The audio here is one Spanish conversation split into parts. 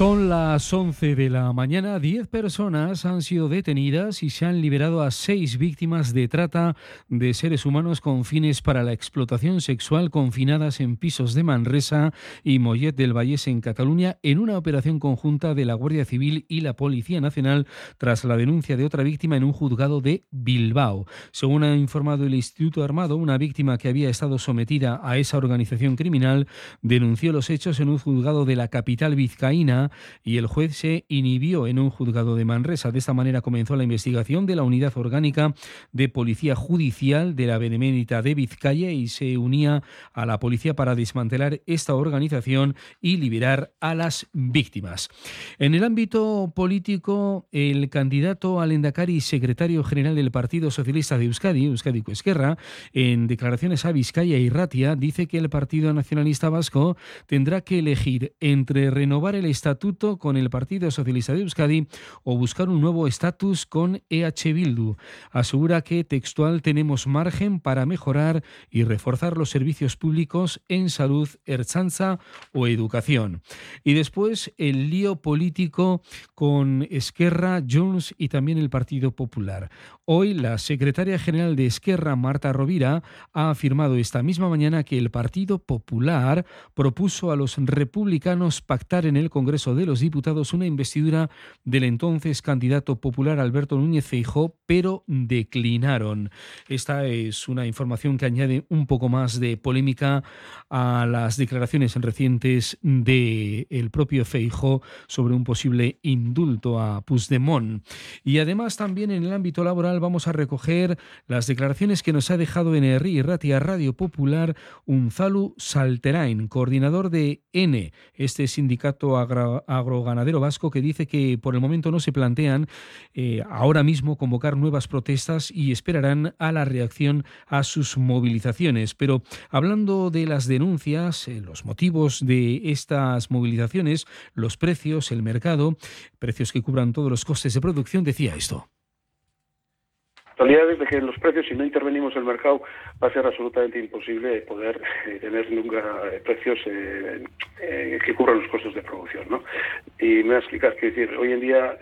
Son las 11 de la mañana. Diez personas han sido detenidas y se han liberado a seis víctimas de trata de seres humanos con fines para la explotación sexual confinadas en pisos de Manresa y Mollet del Vallés en Cataluña en una operación conjunta de la Guardia Civil y la Policía Nacional tras la denuncia de otra víctima en un juzgado de Bilbao. Según ha informado el Instituto Armado, una víctima que había estado sometida a esa organización criminal denunció los hechos en un juzgado de la capital vizcaína y el juez se inhibió en un juzgado de Manresa. De esta manera comenzó la investigación de la Unidad Orgánica de Policía Judicial de la Benemérita de Vizcaya y se unía a la policía para desmantelar esta organización y liberar a las víctimas. En el ámbito político, el candidato al Endacari y secretario general del Partido Socialista de Euskadi, Euskadi Esquerra, en declaraciones a Vizcaya y Ratia, dice que el Partido Nacionalista Vasco tendrá que elegir entre renovar el Estado con el Partido Socialista de Euskadi o buscar un nuevo estatus con EH Bildu. Asegura que textual tenemos margen para mejorar y reforzar los servicios públicos en salud, erchanza o educación. Y después el lío político con Esquerra, Jones y también el Partido Popular. Hoy la secretaria general de Esquerra, Marta Rovira, ha afirmado esta misma mañana que el Partido Popular propuso a los republicanos pactar en el Congreso de los Diputados una investidura del entonces candidato popular Alberto Núñez Feijó, pero declinaron. Esta es una información que añade un poco más de polémica a las declaraciones recientes del el propio Feijó sobre un posible indulto a Puigdemont. Y además también en el ámbito laboral vamos a recoger las declaraciones que nos ha dejado en y Ratia Radio Popular Unzalu Salterain, coordinador de N, este sindicato agra agroganadero vasco que dice que por el momento no se plantean eh, ahora mismo convocar nuevas protestas y esperarán a la reacción a sus movilizaciones. Pero hablando de las denuncias, eh, los motivos de estas movilizaciones, los precios, el mercado, precios que cubran todos los costes de producción, decía esto realidad de que los precios, si no intervenimos en el mercado, va a ser absolutamente imposible poder eh, tener nunca eh, precios eh, que cubran los costos de producción. ¿no? Y me voy a explicar, que decir, hoy en día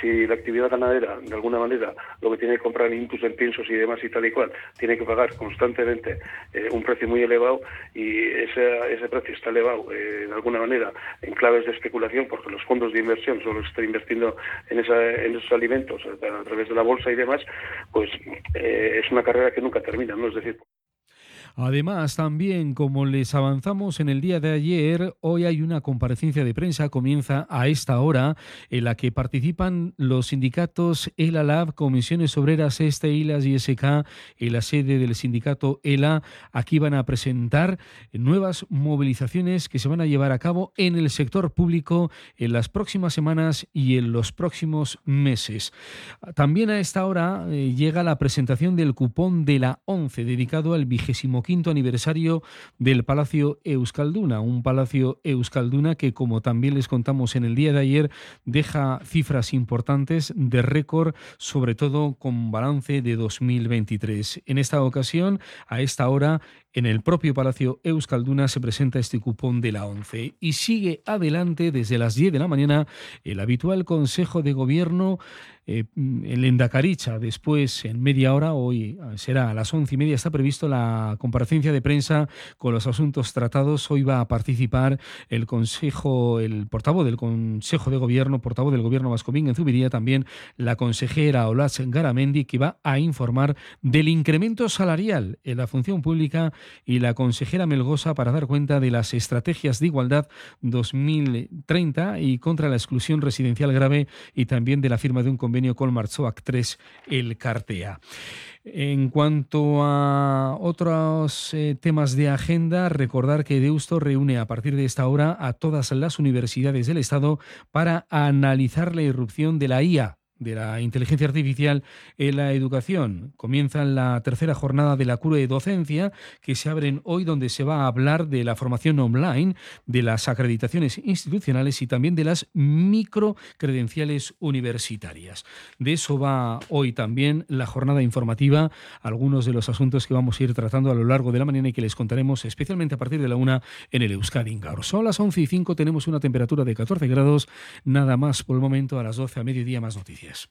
si la actividad ganadera, de alguna manera, lo que tiene que comprar inputs en piensos y demás y tal y cual, tiene que pagar constantemente eh, un precio muy elevado y ese, ese precio está elevado eh, de alguna manera en claves de especulación porque los fondos de inversión solo están invirtiendo en, esa, esos alimentos a, través de la bolsa y demás, pues eh, es una carrera que nunca termina, ¿no? Es decir, Además, también, como les avanzamos en el día de ayer, hoy hay una comparecencia de prensa, comienza a esta hora, en la que participan los sindicatos ELA Comisiones Obreras Este, ILAS y SK, en la sede del sindicato ELA. Aquí van a presentar nuevas movilizaciones que se van a llevar a cabo en el sector público en las próximas semanas y en los próximos meses. También a esta hora eh, llega la presentación del cupón de la 11, dedicado al vigésimo quinto aniversario del Palacio Euskalduna, un Palacio Euskalduna que, como también les contamos en el día de ayer, deja cifras importantes de récord, sobre todo con balance de 2023. En esta ocasión, a esta hora, en el propio Palacio Euskalduna se presenta este cupón de la 11 y sigue adelante desde las 10 de la mañana el habitual Consejo de Gobierno eh, en Lendacaricha. Después, en media hora, hoy será a las once y media, está previsto la comparecencia de prensa con los asuntos tratados. Hoy va a participar el Consejo, el portavoz del Consejo de Gobierno, portavoz del Gobierno Vascomín en Zubiría, también la consejera Olas Garamendi, que va a informar del incremento salarial en la función pública y la consejera Melgosa para dar cuenta de las estrategias de igualdad 2030 y contra la exclusión residencial grave y también de la firma de un convenio con Marzoac 3, el Cartea. En cuanto a otros eh, temas de agenda, recordar que Deusto reúne a partir de esta hora a todas las universidades del Estado para analizar la irrupción de la IA de la inteligencia artificial en la educación. Comienza la tercera jornada de la cura de docencia que se abren hoy donde se va a hablar de la formación online, de las acreditaciones institucionales y también de las microcredenciales universitarias. De eso va hoy también la jornada informativa, algunos de los asuntos que vamos a ir tratando a lo largo de la mañana y que les contaremos especialmente a partir de la una en el Euskadi Ingaur. Son las 11 y 5, tenemos una temperatura de 14 grados, nada más por el momento a las 12 a mediodía más noticias. gracias.